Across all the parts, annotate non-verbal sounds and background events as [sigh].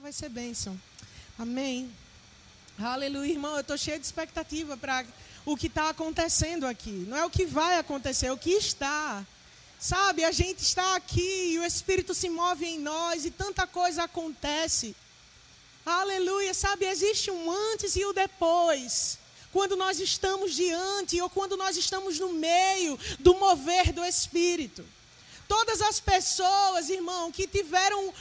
vai ser bênção. Amém. Aleluia, irmão. Eu estou cheio de expectativa para o que está acontecendo aqui. Não é o que vai acontecer, é o que está. Sabe, a gente está aqui e o Espírito se move em nós e tanta coisa acontece. Aleluia, sabe, existe um antes e o um depois. Quando nós estamos diante ou quando nós estamos no meio do mover do Espírito. Todas as pessoas, irmão, que tiveram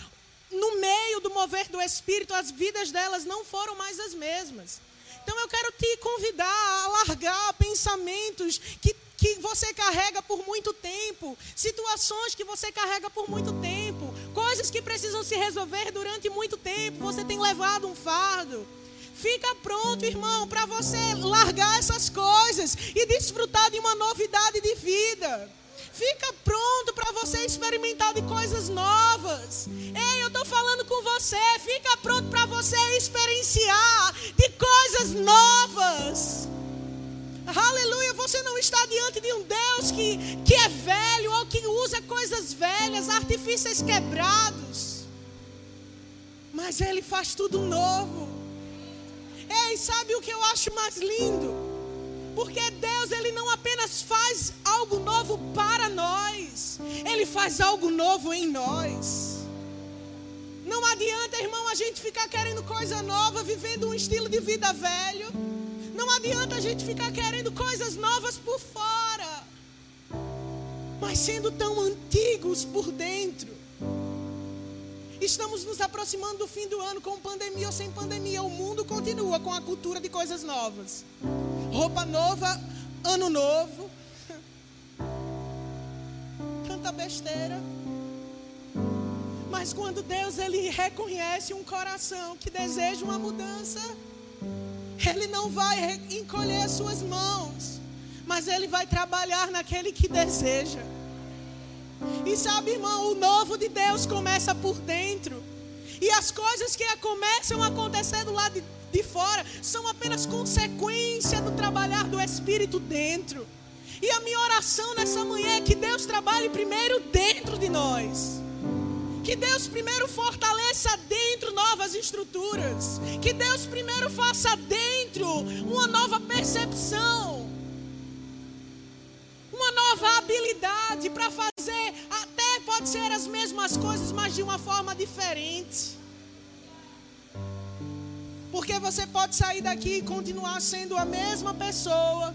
no meio do mover do Espírito, as vidas delas não foram mais as mesmas. Então eu quero te convidar a largar pensamentos que, que você carrega por muito tempo, situações que você carrega por muito tempo, coisas que precisam se resolver durante muito tempo. Você tem levado um fardo. Fica pronto, irmão, para você largar essas coisas e desfrutar de uma novidade de vida. Fica pronto para você experimentar de coisas novas. Ei, eu estou falando com você. Fica pronto para você experienciar de coisas novas. Aleluia, você não está diante de um Deus que, que é velho ou que usa coisas velhas, artifícios quebrados. Mas Ele faz tudo novo. Ei, sabe o que eu acho mais lindo? Porque Deus, Ele não apenas faz algo novo para nós, Ele faz algo novo em nós. Não adianta, irmão, a gente ficar querendo coisa nova, vivendo um estilo de vida velho. Não adianta a gente ficar querendo coisas novas por fora, mas sendo tão antigos por dentro. Estamos nos aproximando do fim do ano com pandemia ou sem pandemia. O mundo continua com a cultura de coisas novas roupa nova, ano novo. Tanta besteira. Mas quando Deus ele reconhece um coração que deseja uma mudança, ele não vai encolher as suas mãos, mas ele vai trabalhar naquele que deseja. E sabe, irmão, o novo de Deus começa por dentro. E as coisas que começam a acontecer do lado de de fora são apenas consequência do trabalhar do Espírito dentro. E a minha oração nessa manhã é que Deus trabalhe primeiro dentro de nós. Que Deus primeiro fortaleça dentro novas estruturas. Que Deus primeiro faça dentro uma nova percepção. Uma nova habilidade para fazer, até pode ser as mesmas coisas, mas de uma forma diferente. Porque você pode sair daqui e continuar sendo a mesma pessoa,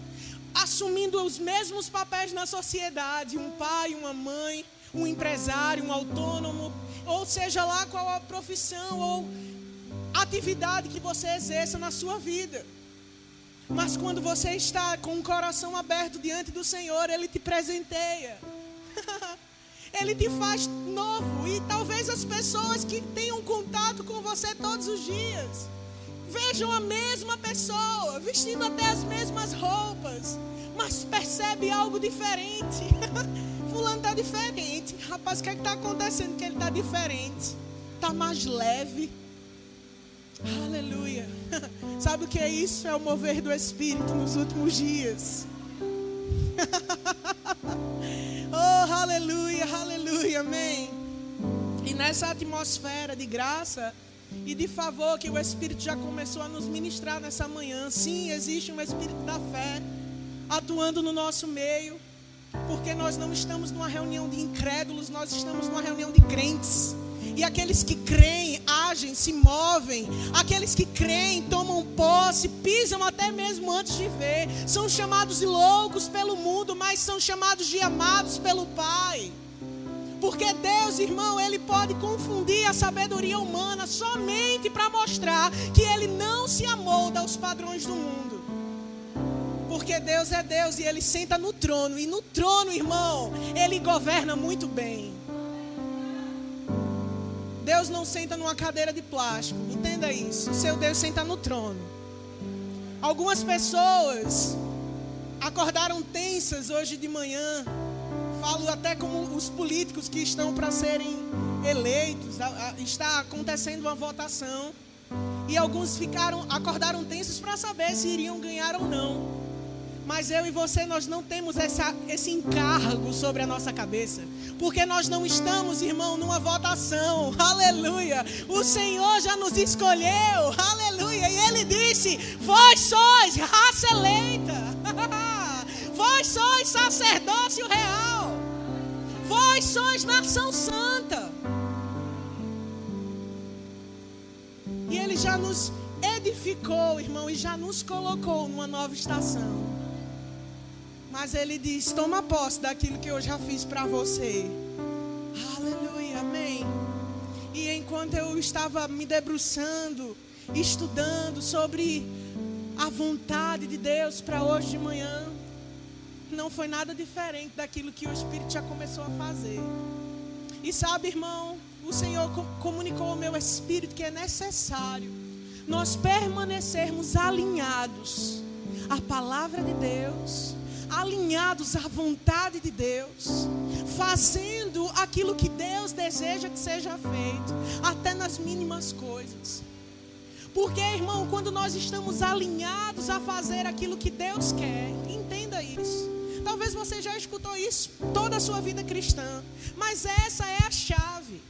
assumindo os mesmos papéis na sociedade, um pai, uma mãe, um empresário, um autônomo, ou seja lá qual a profissão ou atividade que você exerça na sua vida. Mas quando você está com o coração aberto diante do Senhor, Ele te presenteia. [laughs] Ele te faz novo. E talvez as pessoas que tenham contato com você todos os dias vejam a mesma pessoa, vestindo até as mesmas roupas, mas percebe algo diferente. [laughs] Fulano está diferente. Rapaz, o que é está acontecendo que ele está diferente? Está mais leve. Aleluia. [laughs] Sabe o que é isso? É o mover do Espírito nos últimos dias. [laughs] oh, aleluia, aleluia, amém. E nessa atmosfera de graça, e de favor que o Espírito já começou a nos ministrar nessa manhã. Sim, existe um Espírito da fé atuando no nosso meio, porque nós não estamos numa reunião de incrédulos, nós estamos numa reunião de crentes. E aqueles que creem, agem, se movem. Aqueles que creem, tomam posse, pisam até mesmo antes de ver. São chamados de loucos pelo mundo, mas são chamados de amados pelo Pai. Porque Deus, irmão, ele pode confundir a sabedoria humana somente para mostrar que ele não se amolda aos padrões do mundo. Porque Deus é Deus e ele senta no trono. E no trono, irmão, ele governa muito bem. Deus não senta numa cadeira de plástico. Entenda isso. Seu Deus senta no trono. Algumas pessoas acordaram tensas hoje de manhã falo até como os políticos que estão para serem eleitos, está acontecendo uma votação e alguns ficaram, acordaram tensos para saber se iriam ganhar ou não. Mas eu e você, nós não temos essa, esse encargo sobre a nossa cabeça. Porque nós não estamos, irmão, numa votação. [laughs] Aleluia. O Senhor já nos escolheu. Aleluia. E Ele disse: Vós sois raça eleita. [laughs] Vós sois sacerdócio real. Vós sois nação santa. E Ele já nos edificou, irmão, e já nos colocou numa nova estação. Mas Ele diz: toma posse daquilo que eu já fiz para você. Aleluia, amém. E enquanto eu estava me debruçando, estudando sobre a vontade de Deus para hoje de manhã, não foi nada diferente daquilo que o Espírito já começou a fazer. E sabe, irmão, o Senhor comunicou ao meu espírito que é necessário nós permanecermos alinhados à palavra de Deus, alinhados à vontade de Deus, fazendo aquilo que Deus deseja que seja feito, até nas mínimas coisas. Porque, irmão, quando nós estamos alinhados a fazer aquilo que Deus quer, entenda isso. Talvez você já escutou isso toda a sua vida cristã, mas essa é a chave.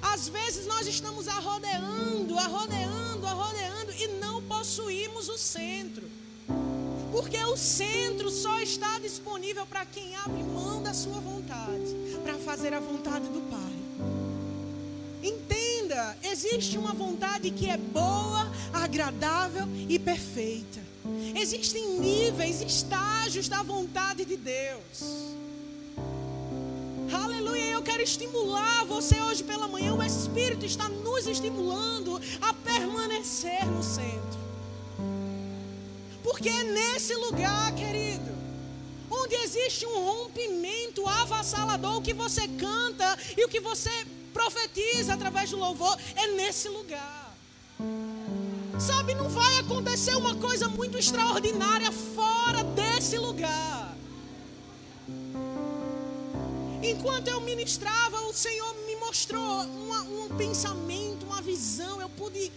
Às vezes nós estamos arrodeando, arrodeando, arrodeando e não possuímos o centro. Porque o centro só está disponível para quem abre mão da sua vontade, para fazer a vontade do Pai. Entenda, existe uma vontade que é boa, agradável e perfeita. Existem níveis, estágios da vontade de Deus. Aleluia, eu quero estimular você hoje pela manhã. O Espírito está nos estimulando a permanecer no centro. Porque é nesse lugar, querido, onde existe um rompimento avassalador, o que você canta e o que você profetiza através do louvor, é nesse lugar. Sabe, não vai acontecer uma coisa muito extraordinária fora desse lugar. Enquanto eu ministrava, o Senhor me mostrou uma, um pensamento, uma visão. Eu pude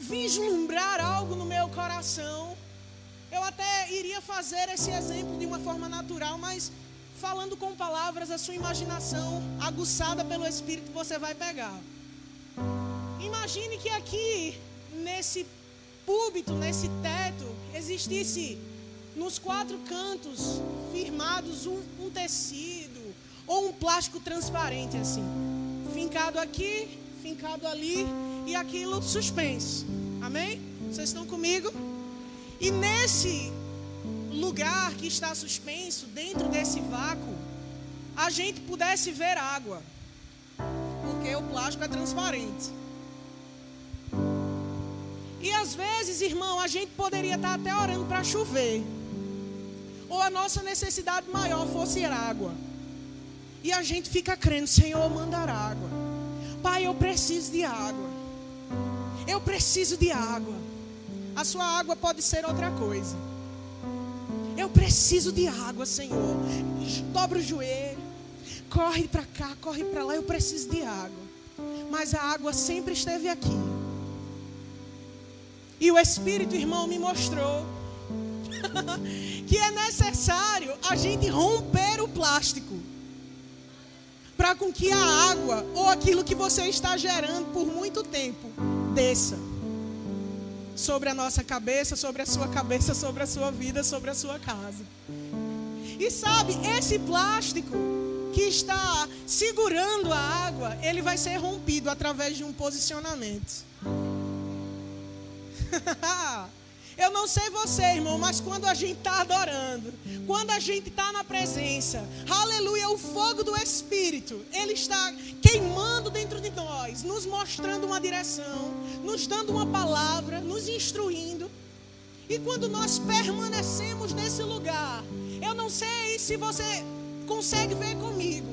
vislumbrar algo no meu coração. Eu até iria fazer esse exemplo de uma forma natural, mas falando com palavras, a sua imaginação, aguçada pelo Espírito, você vai pegar. Imagine que aqui, nesse púlpito, nesse teto, existisse nos quatro cantos firmados um, um tecido ou um plástico transparente assim, fincado aqui, fincado ali e aquilo suspenso. Amém? Vocês estão comigo? E nesse lugar que está suspenso, dentro desse vácuo, a gente pudesse ver água. Porque o plástico é transparente. E às vezes, irmão, a gente poderia estar até orando para chover. Ou a nossa necessidade maior fosse água. E a gente fica crendo, Senhor, mandar água. Pai, eu preciso de água. Eu preciso de água. A sua água pode ser outra coisa. Eu preciso de água, Senhor. Dobra o joelho. Corre para cá, corre para lá. Eu preciso de água. Mas a água sempre esteve aqui. E o Espírito, irmão, me mostrou [laughs] que é necessário a gente romper o plástico para com que a água ou aquilo que você está gerando por muito tempo desça sobre a nossa cabeça, sobre a sua cabeça, sobre a sua vida, sobre a sua casa. E sabe, esse plástico que está segurando a água, ele vai ser rompido através de um posicionamento. [laughs] Eu não sei você, irmão, mas quando a gente está adorando, quando a gente está na presença, aleluia, o fogo do Espírito, ele está queimando dentro de nós, nos mostrando uma direção, nos dando uma palavra, nos instruindo. E quando nós permanecemos nesse lugar, eu não sei se você consegue ver comigo,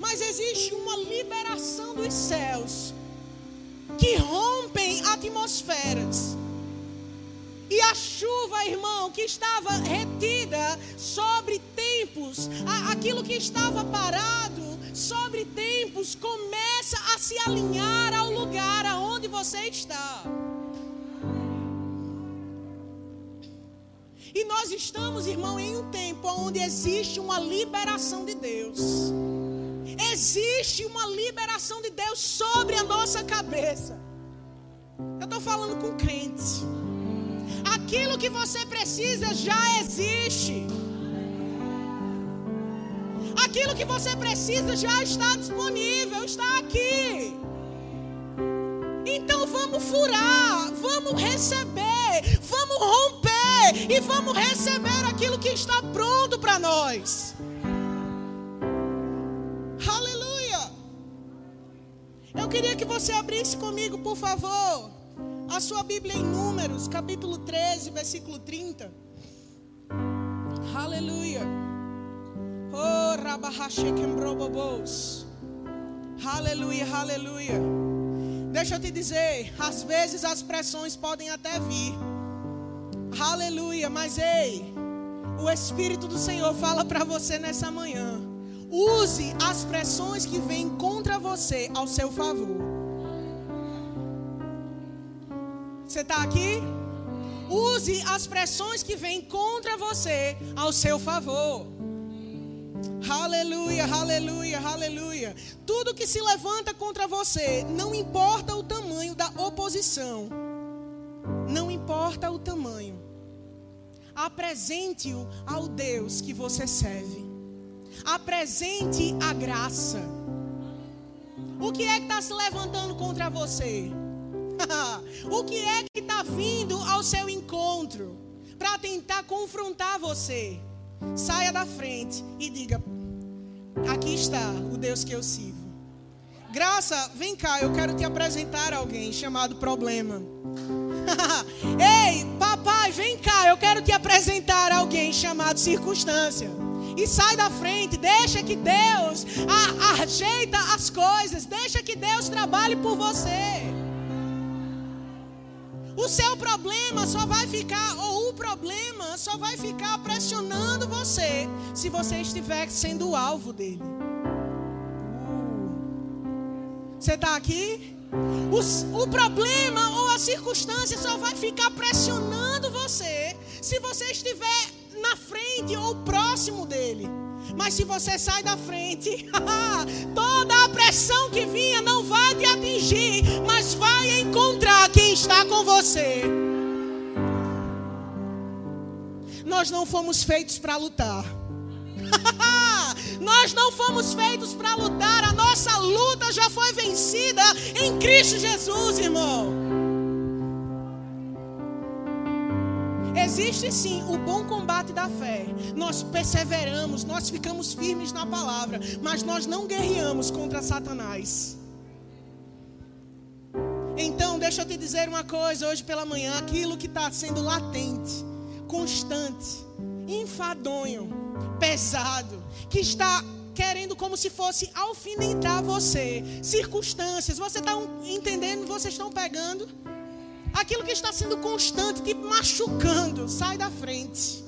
mas existe uma liberação dos céus que rompem atmosferas e a chuva, irmão, que estava retida sobre tempos, aquilo que estava parado sobre tempos, começa a se alinhar ao lugar aonde você está. E nós estamos, irmão, em um tempo onde existe uma liberação de Deus. Existe uma liberação de Deus sobre a nossa cabeça. Eu estou falando com crentes. Aquilo que você precisa já existe. Aquilo que você precisa já está disponível, está aqui. Então vamos furar, vamos receber, vamos romper e vamos receber aquilo que está pronto para nós. Eu queria que você abrisse comigo, por favor, a sua Bíblia em Números, capítulo 13, versículo 30. Aleluia. Oh. Aleluia, aleluia. Deixa eu te dizer, às vezes as pressões podem até vir. Aleluia, mas ei, o Espírito do Senhor fala para você nessa manhã. Use as pressões que vêm contra você ao seu favor. Você está aqui? Use as pressões que vêm contra você ao seu favor. Aleluia, aleluia, aleluia. Tudo que se levanta contra você, não importa o tamanho da oposição, não importa o tamanho, apresente-o ao Deus que você serve. Apresente a graça. O que é que está se levantando contra você? [laughs] o que é que está vindo ao seu encontro para tentar confrontar você? Saia da frente e diga: Aqui está o Deus que eu sirvo. Graça, vem cá, eu quero te apresentar alguém chamado Problema. [laughs] Ei, papai, vem cá, eu quero te apresentar alguém chamado Circunstância. E sai da frente, deixa que Deus ajeita as coisas, deixa que Deus trabalhe por você. O seu problema só vai ficar, ou o problema só vai ficar pressionando você se você estiver sendo o alvo dele. Você está aqui? O, o problema ou a circunstância só vai ficar pressionando você se você estiver na frente ou próximo dele. Mas se você sai da frente, [laughs] toda a pressão que vinha não vai te atingir, mas vai encontrar quem está com você. Nós não fomos feitos para lutar. [laughs] Nós não fomos feitos para lutar. A nossa luta já foi vencida em Cristo Jesus, irmão. Existe sim o bom combate da fé. Nós perseveramos, nós ficamos firmes na palavra, mas nós não guerreamos contra Satanás. Então, deixa eu te dizer uma coisa hoje pela manhã: aquilo que está sendo latente, constante, enfadonho, pesado, que está querendo como se fosse alfinetar você, circunstâncias, você está entendendo? Vocês estão pegando? Aquilo que está sendo constante, te machucando, sai da frente.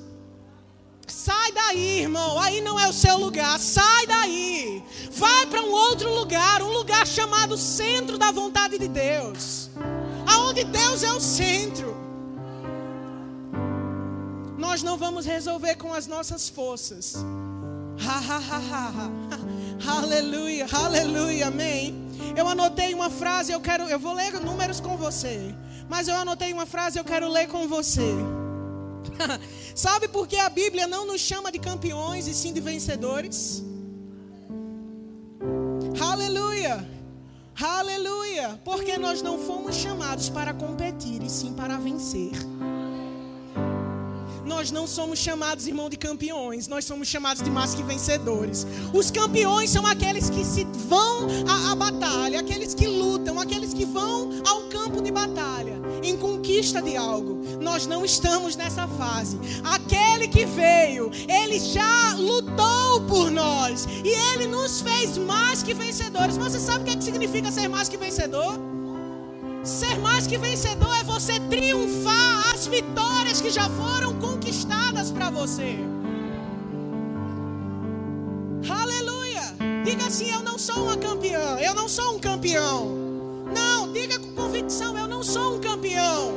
Sai daí, irmão. Aí não é o seu lugar. Sai daí. Vai para um outro lugar, um lugar chamado centro da vontade de Deus. Aonde Deus é o centro. Nós não vamos resolver com as nossas forças. [laughs] Aleluia, aleluia, amém. Eu anotei uma frase, eu quero, eu vou ler números com você. Mas eu anotei uma frase, eu quero ler com você. [laughs] Sabe por que a Bíblia não nos chama de campeões e sim de vencedores? Aleluia! Aleluia! Porque nós não fomos chamados para competir e sim para vencer. Nós não somos chamados, irmão, de campeões, nós somos chamados de mais que vencedores. Os campeões são aqueles que se vão à, à batalha, aqueles que lutam, aqueles que vão ao campo de batalha em conquista de algo. Nós não estamos nessa fase. Aquele que veio, ele já lutou por nós e ele nos fez mais que vencedores. Você sabe o que, é que significa ser mais que vencedor? Ser mais que vencedor é você triunfar as vitórias que já foram conquistadas para você. Aleluia! Diga assim: Eu não sou uma campeã, eu não sou um campeão. Não, diga com convicção: Eu não sou um campeão.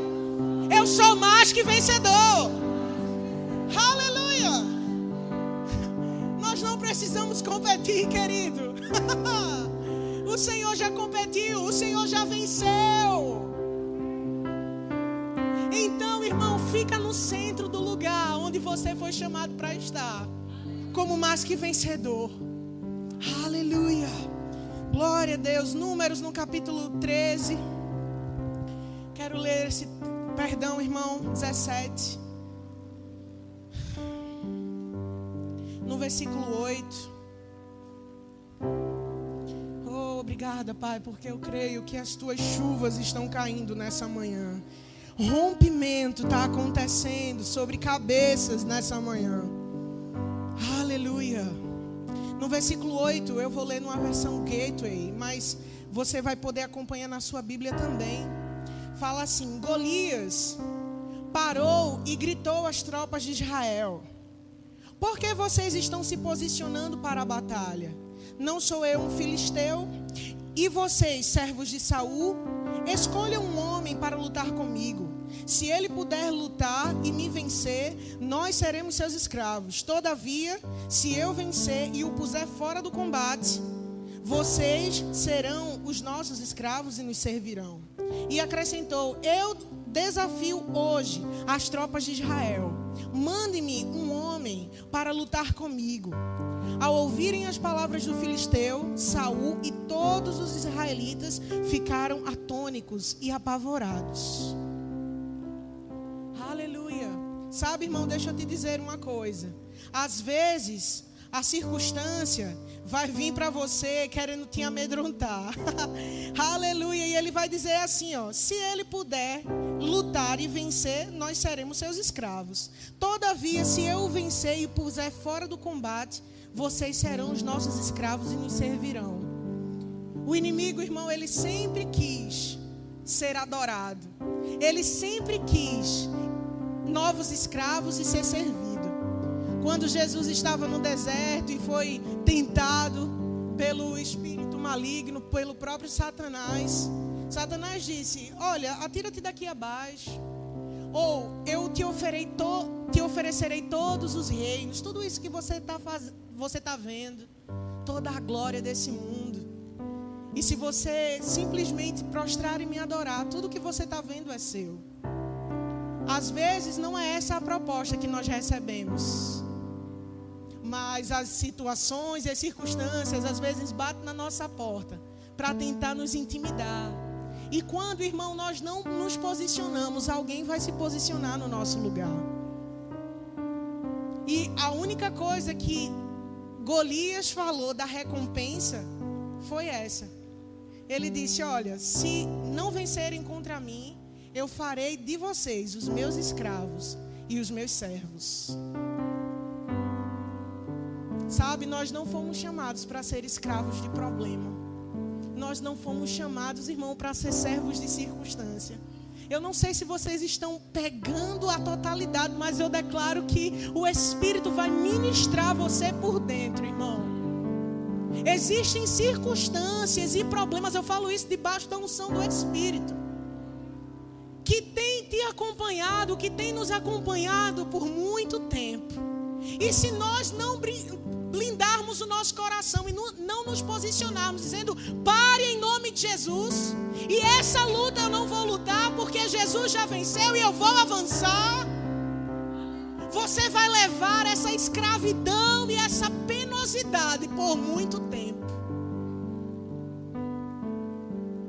Eu sou mais que vencedor. Aleluia! Nós não precisamos competir, querido. [laughs] o Senhor já competiu, o Senhor já venceu. Então, irmão, fica no centro do lugar onde você foi chamado para estar, como mais que vencedor. Aleluia. Glória a Deus. Números no capítulo 13. Quero ler esse, perdão, irmão, 17. No versículo 8. Obrigada, Pai, porque eu creio que as tuas chuvas estão caindo nessa manhã. Rompimento está acontecendo sobre cabeças nessa manhã. Aleluia. No versículo 8, eu vou ler numa versão Gateway, mas você vai poder acompanhar na sua Bíblia também. Fala assim: Golias parou e gritou às tropas de Israel: Por que vocês estão se posicionando para a batalha? Não sou eu um filisteu? E vocês, servos de Saul, escolham um homem para lutar comigo. Se ele puder lutar e me vencer, nós seremos seus escravos. Todavia, se eu vencer e o puser fora do combate, vocês serão os nossos escravos e nos servirão. E acrescentou: Eu desafio hoje as tropas de Israel. Mande-me um homem para lutar comigo. Ao ouvirem as palavras do filisteu, Saul e todos os israelitas ficaram atônicos e apavorados. Aleluia. Sabe, irmão, deixa eu te dizer uma coisa. Às vezes, a circunstância vai vir para você querendo te amedrontar. [laughs] Aleluia. E ele vai dizer assim, ó: se ele puder lutar e vencer, nós seremos seus escravos. Todavia, se eu vencer e puser fora do combate, vocês serão os nossos escravos e nos servirão. O inimigo, irmão, ele sempre quis ser adorado. Ele sempre quis novos escravos e ser servido. Quando Jesus estava no deserto e foi tentado pelo espírito maligno, pelo próprio Satanás, Satanás disse: Olha, atira-te daqui abaixo. Ou eu te, to, te oferecerei todos os reinos, tudo isso que você está tá vendo, toda a glória desse mundo. E se você simplesmente prostrar e me adorar, tudo que você está vendo é seu. Às vezes não é essa a proposta que nós recebemos mas as situações e as circunstâncias às vezes batem na nossa porta para tentar nos intimidar. E quando, irmão, nós não nos posicionamos, alguém vai se posicionar no nosso lugar. E a única coisa que Golias falou da recompensa foi essa. Ele disse: Olha, se não vencerem contra mim, eu farei de vocês os meus escravos e os meus servos. Sabe, nós não fomos chamados para ser escravos de problema. Nós não fomos chamados, irmão, para ser servos de circunstância. Eu não sei se vocês estão pegando a totalidade, mas eu declaro que o Espírito vai ministrar você por dentro, irmão. Existem circunstâncias e problemas, eu falo isso debaixo da unção do Espírito, que tem te acompanhado, que tem nos acompanhado por muito tempo. E se nós não blindarmos o nosso coração e não nos posicionarmos dizendo: pare em nome de Jesus, e essa luta eu não vou lutar porque Jesus já venceu e eu vou avançar. Você vai levar essa escravidão e essa penosidade por muito tempo.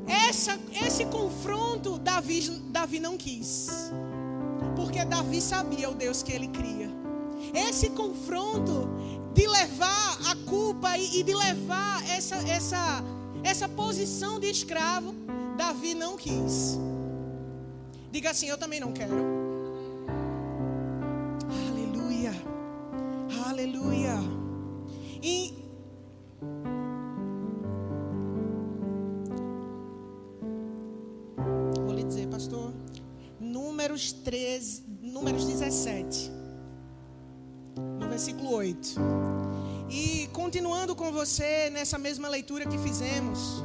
Essa, esse confronto Davi, Davi não quis, porque Davi sabia o Deus que ele cria. Esse confronto de levar a culpa e, de levar essa, essa, essa posição de escravo, Davi não quis. Diga assim: Eu também não quero. Aleluia. Aleluia. E vou lhe dizer, pastor, Números 13, Números 17 versículo 8. E continuando com você nessa mesma leitura que fizemos.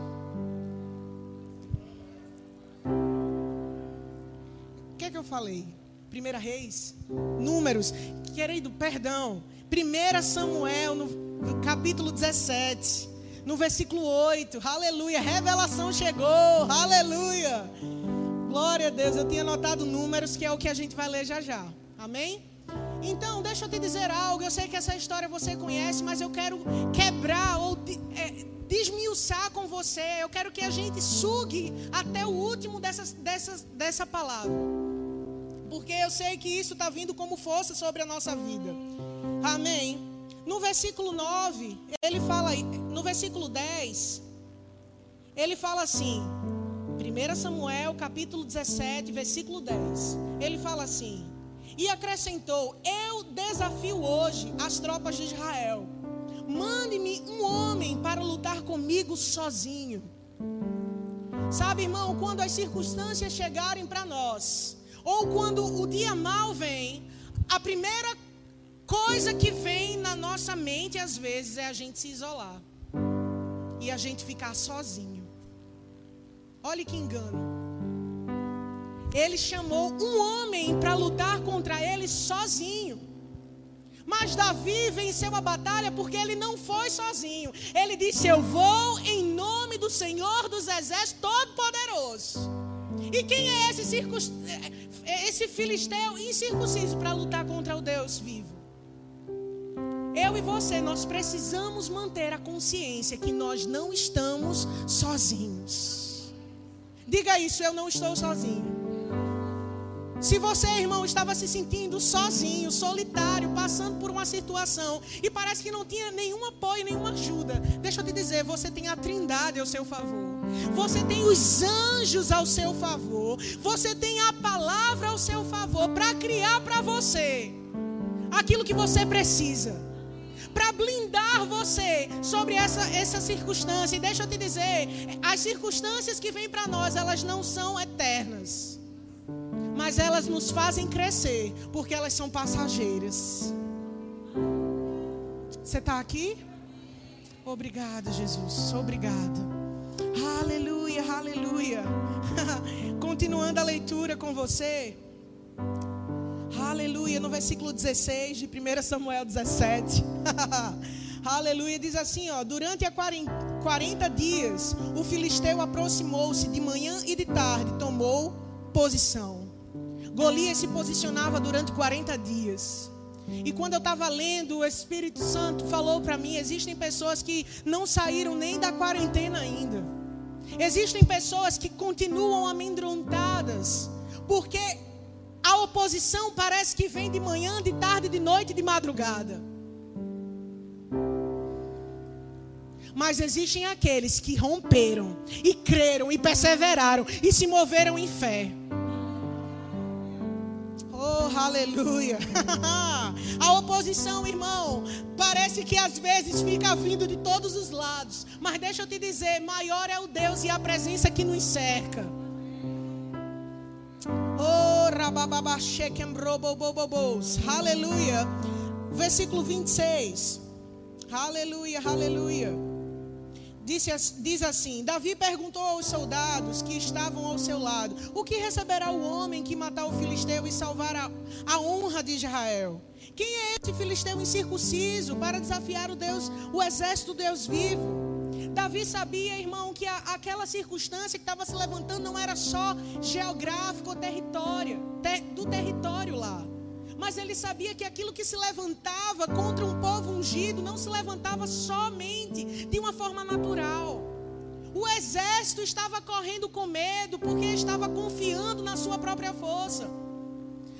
O que é que eu falei? Primeira Reis, Números, querido, perdão. Primeira Samuel, no capítulo 17, no versículo 8. Aleluia. Revelação chegou. Aleluia. Glória a Deus. Eu tinha anotado números, que é o que a gente vai ler já já. Amém? Então, deixa eu te dizer algo. Eu sei que essa história você conhece, mas eu quero quebrar ou é, desmiuçar com você. Eu quero que a gente sugue até o último dessas, dessas, dessa palavra. Porque eu sei que isso está vindo como força sobre a nossa vida. Amém. No versículo 9, ele fala, no versículo 10, ele fala assim, 1 Samuel capítulo 17, versículo 10. Ele fala assim: E acrescentou: Eu desafio hoje as tropas de Israel Mande-me um homem para lutar comigo sozinho. Sabe, irmão, quando as circunstâncias chegarem para nós, ou quando o dia mal vem, a primeira coisa que vem na nossa mente às vezes é a gente se isolar e a gente ficar sozinho. Olhe que engano. Ele chamou um homem para lutar contra ele sozinho. Mas Davi venceu a batalha porque ele não foi sozinho. Ele disse: Eu vou em nome do Senhor dos Exércitos Todo-Poderoso. E quem é esse, circus, é, esse filisteu incircunciso para lutar contra o Deus vivo? Eu e você, nós precisamos manter a consciência que nós não estamos sozinhos. Diga isso, eu não estou sozinho. Se você, irmão, estava se sentindo sozinho, solitário, passando por uma situação e parece que não tinha nenhum apoio, nenhuma ajuda, deixa eu te dizer, você tem a Trindade ao seu favor. Você tem os anjos ao seu favor. Você tem a palavra ao seu favor para criar para você aquilo que você precisa para blindar você sobre essa, essa circunstância. E deixa eu te dizer, as circunstâncias que vêm para nós, elas não são eternas mas elas nos fazem crescer, porque elas são passageiras. Você está aqui? Obrigada, Jesus. Obrigada. Aleluia, aleluia. [laughs] Continuando a leitura com você. Aleluia, no versículo 16 de 1 Samuel 17. [laughs] Aleluia, diz assim, ó, durante a 40 dias, o filisteu aproximou-se de manhã e de tarde, tomou posição. Golias se posicionava durante 40 dias. E quando eu estava lendo, o Espírito Santo falou para mim: existem pessoas que não saíram nem da quarentena ainda. Existem pessoas que continuam amedrontadas, porque a oposição parece que vem de manhã, de tarde, de noite, de madrugada. Mas existem aqueles que romperam e creram e perseveraram e se moveram em fé. Oh, aleluia. [laughs] A oposição, irmão, parece que às vezes fica vindo de todos os lados. Mas deixa eu te dizer: maior é o Deus e a presença que nos cerca. Oh, aleluia. Versículo 26. Aleluia, aleluia. Disse, diz assim: Davi perguntou aos soldados que estavam ao seu lado: O que receberá o homem que matar o filisteu e salvar a, a honra de Israel? Quem é esse filisteu incircunciso para desafiar o Deus, o exército Deus vivo? Davi sabia, irmão, que a, aquela circunstância que estava se levantando não era só geográfico ou território, ter, do território lá mas ele sabia que aquilo que se levantava contra um povo ungido não se levantava somente de uma forma natural. O exército estava correndo com medo porque estava confiando na sua própria força.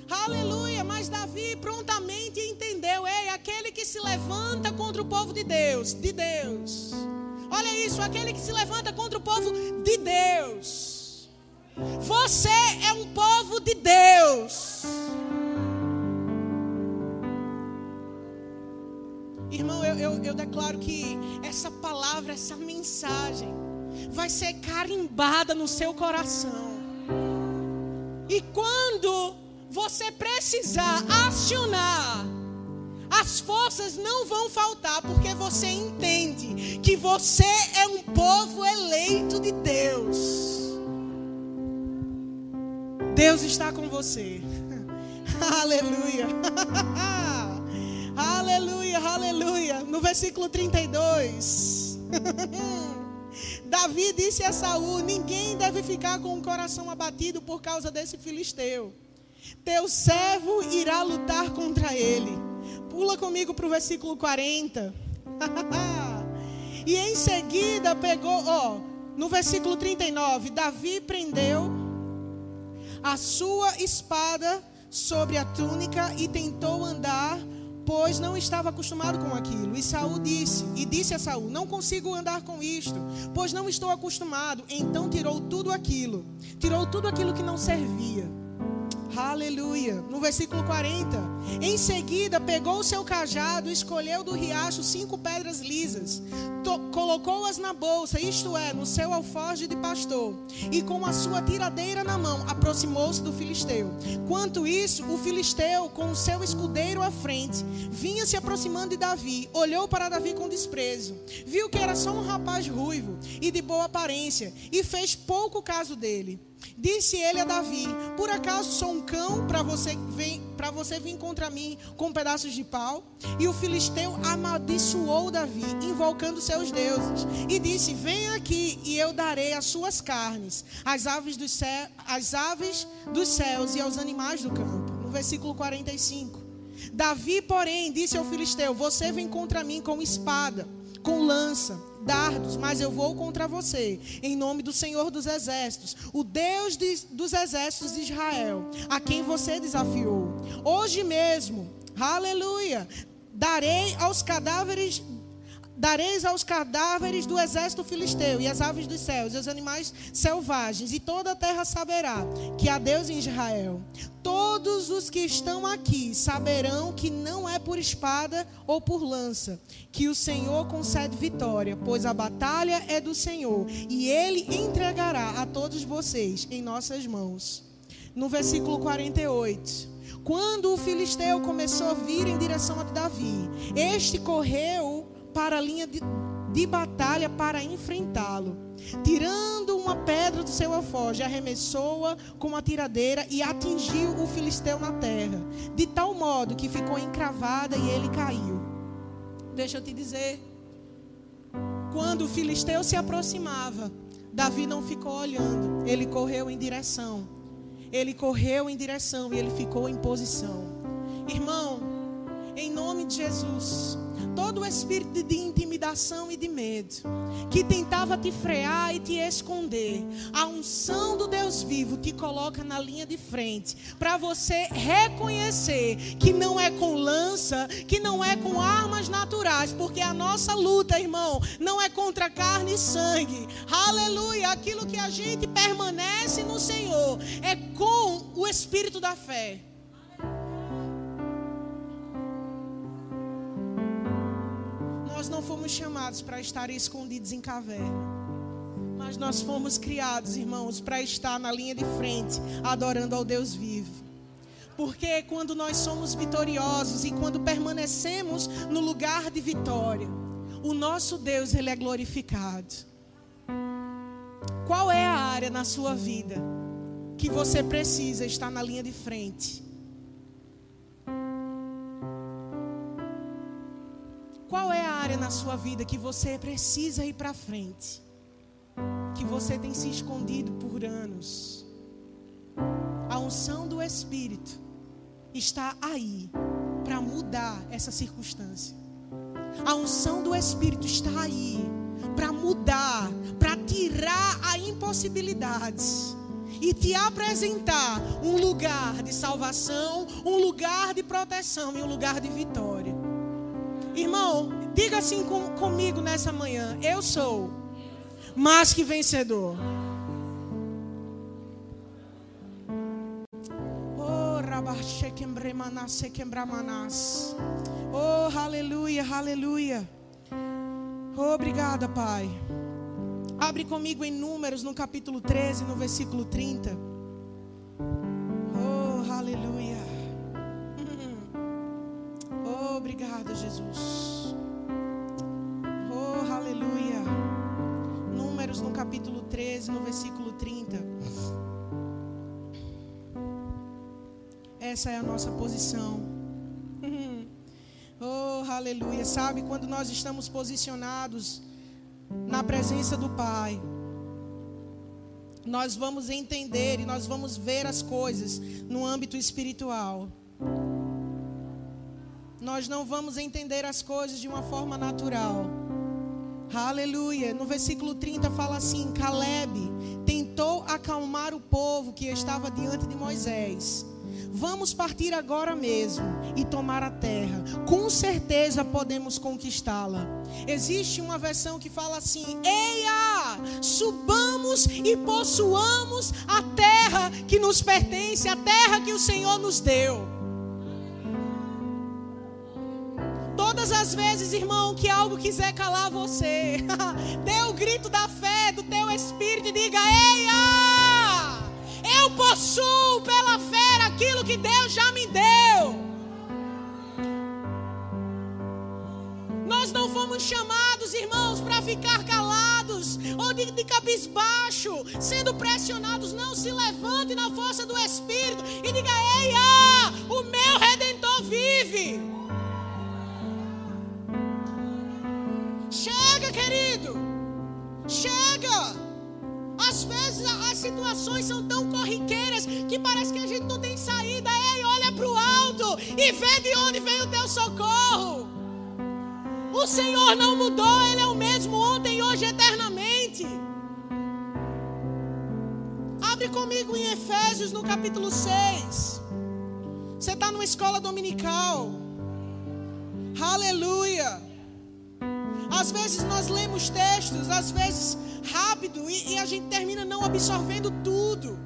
Aleluia, mas Davi prontamente entendeu: ei, aquele que se levanta contra o povo de Deus, de Deus. Olha isso, aquele que se levanta contra o povo de Deus. Você é um povo de Deus. Eu, eu, eu declaro que essa palavra, essa mensagem, vai ser carimbada no seu coração. E quando você precisar acionar, as forças não vão faltar, porque você entende que você é um povo eleito de Deus. Deus está com você. [laughs] Aleluia. [laughs] Aleluia, aleluia. No versículo 32. [laughs] Davi disse a Saul: Ninguém deve ficar com o coração abatido por causa desse filisteu. Teu servo irá lutar contra ele. Pula comigo para o versículo 40. [laughs] e em seguida pegou, ó, no versículo 39, Davi prendeu a sua espada sobre a túnica e tentou andar pois não estava acostumado com aquilo. E Saul disse, e disse a Saul: Não consigo andar com isto, pois não estou acostumado. Então tirou tudo aquilo, tirou tudo aquilo que não servia. Aleluia. No versículo 40. Em seguida, pegou o seu cajado, escolheu do riacho cinco pedras lisas, colocou-as na bolsa, isto é, no seu alforje de pastor, e com a sua tiradeira na mão, aproximou-se do filisteu. Quanto isso, o filisteu, com o seu escudeiro à frente, vinha se aproximando de Davi, olhou para Davi com desprezo, viu que era só um rapaz ruivo e de boa aparência, e fez pouco caso dele. Disse ele a Davi: Por acaso sou um cão para você, para você vir contra mim com pedaços de pau? E o filisteu amaldiçoou Davi, invocando seus deuses, e disse: Venha aqui e eu darei as suas carnes, às aves, do céu, às aves dos céus e aos animais do campo. No versículo 45. Davi, porém, disse ao filisteu: Você vem contra mim com espada, com lança dardos, mas eu vou contra você, em nome do Senhor dos Exércitos, o Deus de, dos Exércitos de Israel, a quem você desafiou. Hoje mesmo, aleluia, darei aos cadáveres Dareis aos cadáveres do exército filisteu e as aves dos céus e os animais selvagens, e toda a terra saberá que há Deus em Israel. Todos os que estão aqui saberão que não é por espada ou por lança que o Senhor concede vitória, pois a batalha é do Senhor, e ele entregará a todos vocês em nossas mãos. No versículo 48. Quando o filisteu começou a vir em direção a Davi, este correu para a linha de, de batalha para enfrentá-lo. Tirando uma pedra do seu alforje, arremessou-a com a tiradeira e atingiu o filisteu na terra, de tal modo que ficou encravada e ele caiu. Deixa eu te dizer, quando o filisteu se aproximava, Davi não ficou olhando, ele correu em direção. Ele correu em direção e ele ficou em posição. Irmão, em nome de Jesus, todo o espírito de intimidação e de medo que tentava te frear e te esconder, a unção do Deus vivo te coloca na linha de frente para você reconhecer que não é com lança, que não é com armas naturais, porque a nossa luta, irmão, não é contra carne e sangue. Aleluia! Aquilo que a gente permanece no Senhor é com o espírito da fé. Fomos chamados para estar escondidos em caverna. Mas nós fomos criados, irmãos, para estar na linha de frente, adorando ao Deus vivo. Porque quando nós somos vitoriosos e quando permanecemos no lugar de vitória, o nosso Deus ele é glorificado. Qual é a área na sua vida que você precisa estar na linha de frente? Qual é a área na sua vida que você precisa ir para frente? Que você tem se escondido por anos? A unção do Espírito está aí para mudar essa circunstância. A unção do Espírito está aí para mudar, para tirar a impossibilidade e te apresentar um lugar de salvação, um lugar de proteção e um lugar de vitória. Irmão, diga assim com, comigo nessa manhã: Eu sou mais que vencedor. Oh, Oh, aleluia, aleluia. Oh, obrigada, Pai. Abre comigo em Números, no capítulo 13, no versículo 30. Oh, aleluia. Obrigada, Jesus. Oh, aleluia. Números no capítulo 13, no versículo 30. Essa é a nossa posição. [laughs] Aleluia. Sabe, quando nós estamos posicionados na presença do Pai, nós vamos entender e nós vamos ver as coisas no âmbito espiritual. Nós não vamos entender as coisas de uma forma natural. Aleluia. No versículo 30 fala assim: Caleb tentou acalmar o povo que estava diante de Moisés. Vamos partir agora mesmo e tomar a terra. Com certeza podemos conquistá-la. Existe uma versão que fala assim: Eia, subamos e possuamos a terra que nos pertence, a terra que o Senhor nos deu. Todas as vezes, irmão, que algo quiser calar você, [laughs] dê o grito da fé do teu espírito e diga: Eia! Eu possuo pela fé aquilo que Deus já me deu. Nós não fomos chamados, irmãos, para ficar calados ou de, de cabisbaixo, sendo pressionados. Não se levante na força do Espírito e diga: Eia, o meu redentor vive. Querido. Chega. Às vezes as situações são tão corriqueiras que parece que a gente não tem saída. Ei, olha para o alto e vê de onde vem o teu socorro. O Senhor não mudou, Ele é o mesmo ontem hoje eternamente. Abre comigo em Efésios no capítulo 6. Você está numa escola dominical. Aleluia. Às vezes nós lemos textos, às vezes rápido, e, e a gente termina não absorvendo tudo.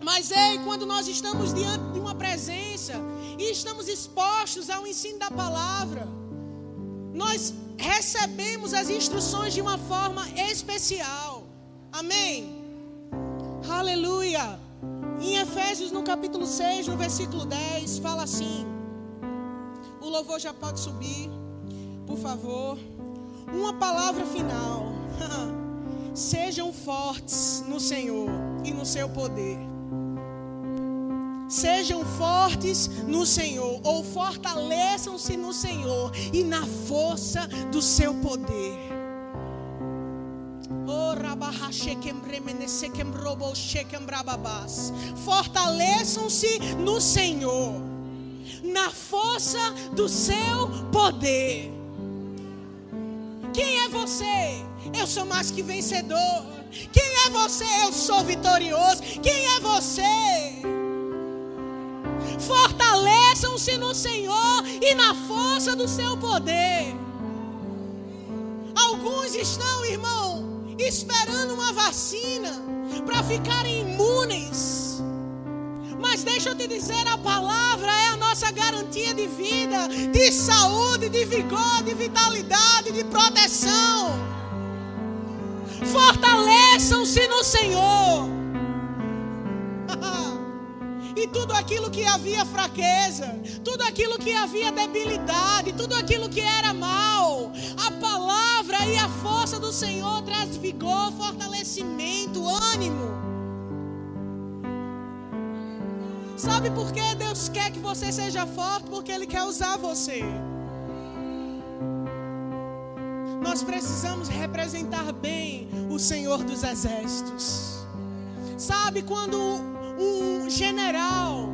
Mas ei, quando nós estamos diante de uma presença e estamos expostos ao ensino da palavra, nós recebemos as instruções de uma forma especial. Amém? Aleluia. Em Efésios, no capítulo 6, no versículo 10, fala assim: o louvor já pode subir por favor, uma palavra final. [laughs] Sejam fortes no Senhor e no seu poder. Sejam fortes no Senhor, ou fortaleçam-se no Senhor e na força do seu poder. Oh, fortaleçam-se no Senhor, na força do seu poder. Quem é você? Eu sou mais que vencedor. Quem é você? Eu sou vitorioso. Quem é você? Fortaleçam-se no Senhor e na força do seu poder. Alguns estão, irmão, esperando uma vacina para ficarem imunes mas deixa eu te dizer, a palavra é a nossa garantia de vida, de saúde, de vigor, de vitalidade, de proteção. Fortaleçam-se no Senhor. [laughs] e tudo aquilo que havia fraqueza, tudo aquilo que havia debilidade, tudo aquilo que era mal, a palavra e a força do Senhor traz vigor, fortalecimento, ânimo. Sabe por que Deus quer que você seja forte? Porque Ele quer usar você. Nós precisamos representar bem o Senhor dos Exércitos. Sabe quando um general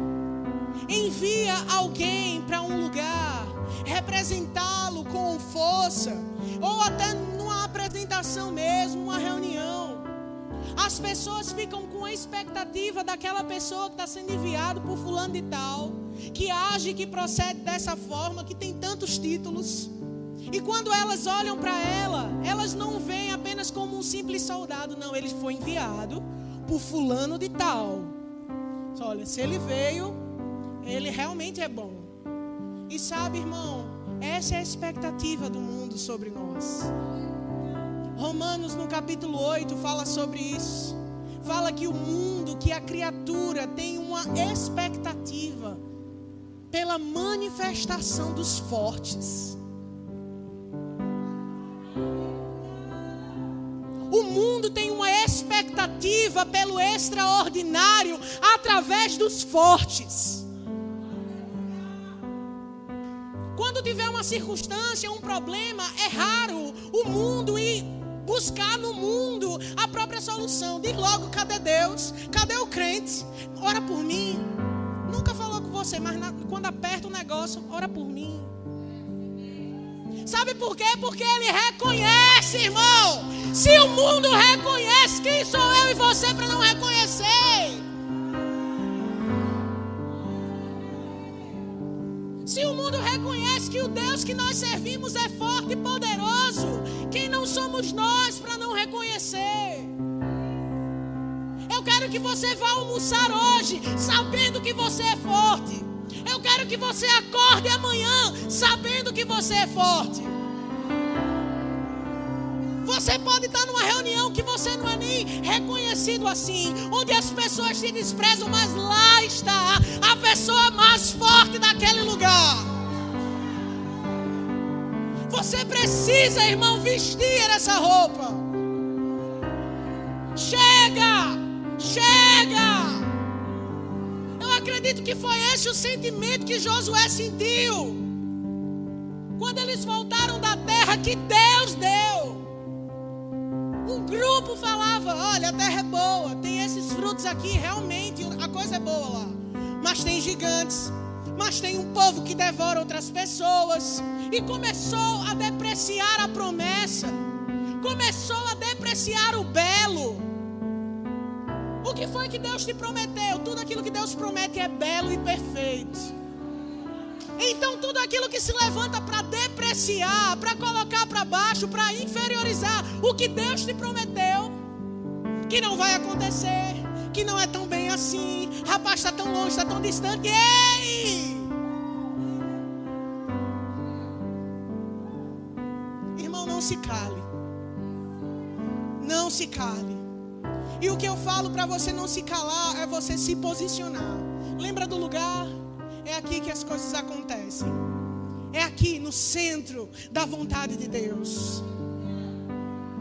envia alguém para um lugar, representá-lo com força, ou até numa apresentação mesmo, uma reunião. As pessoas ficam com a expectativa daquela pessoa que está sendo enviado por fulano de tal, que age, que procede dessa forma, que tem tantos títulos. E quando elas olham para ela, elas não veem apenas como um simples soldado, não, ele foi enviado por fulano de tal. Olha, se ele veio, ele realmente é bom. E sabe, irmão, essa é a expectativa do mundo sobre nós. Romanos no capítulo 8 fala sobre isso. Fala que o mundo, que a criatura tem uma expectativa pela manifestação dos fortes. O mundo tem uma expectativa pelo extraordinário através dos fortes. Quando tiver uma circunstância, um problema, é raro o mundo ir buscar no mundo a própria solução. Diz logo, cadê Deus? Cadê o crente? Ora por mim. Nunca falou com você, mas na, quando aperta o negócio, ora por mim. Sabe por quê? Porque ele reconhece, irmão. Se o mundo reconhece, quem sou eu e você para não reconhecer? Se o mundo reconhece que o Deus que nós servimos é forte e poderoso, quem não somos nós para não reconhecer? Eu quero que você vá almoçar hoje sabendo que você é forte. Eu quero que você acorde amanhã sabendo que você é forte. Você pode estar numa reunião que você não é nem reconhecido assim, onde as pessoas te desprezam, mas lá está a pessoa mais forte daquele lugar. Você precisa, irmão, vestir essa roupa. Chega! Chega! acredito que foi esse o sentimento que Josué sentiu. Quando eles voltaram da terra que Deus deu. Um grupo falava: Olha, a terra é boa, tem esses frutos aqui, realmente a coisa é boa lá. Mas tem gigantes, mas tem um povo que devora outras pessoas. E começou a depreciar a promessa, começou a depreciar o belo. O que foi que Deus te prometeu? Tudo aquilo que Deus promete é belo e perfeito. Então, tudo aquilo que se levanta para depreciar, para colocar para baixo, para inferiorizar o que Deus te prometeu, que não vai acontecer, que não é tão bem assim, rapaz, está tão longe, está tão distante. Ei! Irmão, não se cale. Não se cale. E o que eu falo para você não se calar é você se posicionar. Lembra do lugar? É aqui que as coisas acontecem. É aqui no centro da vontade de Deus.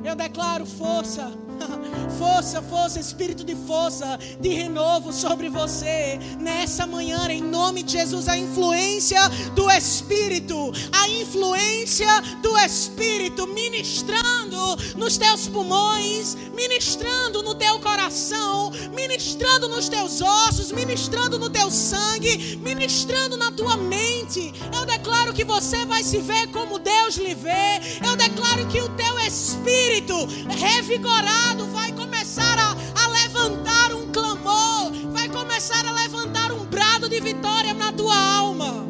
Eu declaro força [laughs] Força, força, espírito de força, de renovo sobre você. Nessa manhã, em nome de Jesus, a influência do Espírito, a influência do Espírito ministrando nos teus pulmões, ministrando no teu coração, ministrando nos teus ossos, ministrando no teu sangue, ministrando na tua mente. Eu declaro que você vai se ver como Deus lhe vê. Eu declaro que o teu espírito revigorado vai começar a, a levantar um clamor, vai começar a levantar um brado de vitória na tua alma.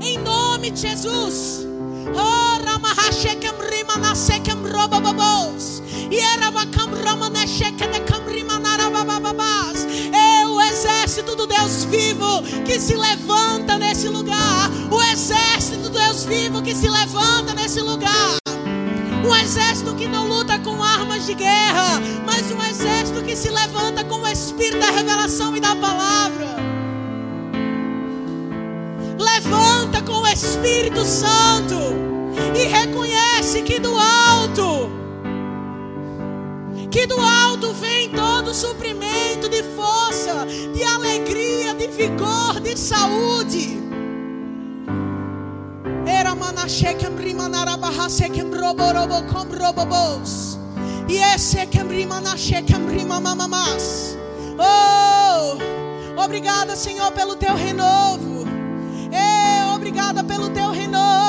Em nome de Jesus. Oh, Ramahashekem Rimanasekem Robababos. Yeravakam Ramaneshekadekam Rimanarabababas. É o exército do Deus vivo que se levanta nesse lugar. O exército do Deus vivo que se levanta nesse lugar. Um exército que não luta com armas de guerra, mas um exército que se levanta com o espírito da revelação e da palavra. Levanta com o Espírito Santo e reconhece que do alto, que do alto vem todo suprimento de força, de alegria, de vigor, de saúde. Era manashekem rimanarabaha sekem robo robo com robobos. Oh, obrigada, Senhor, pelo teu renovo. É, obrigada pelo teu renovo.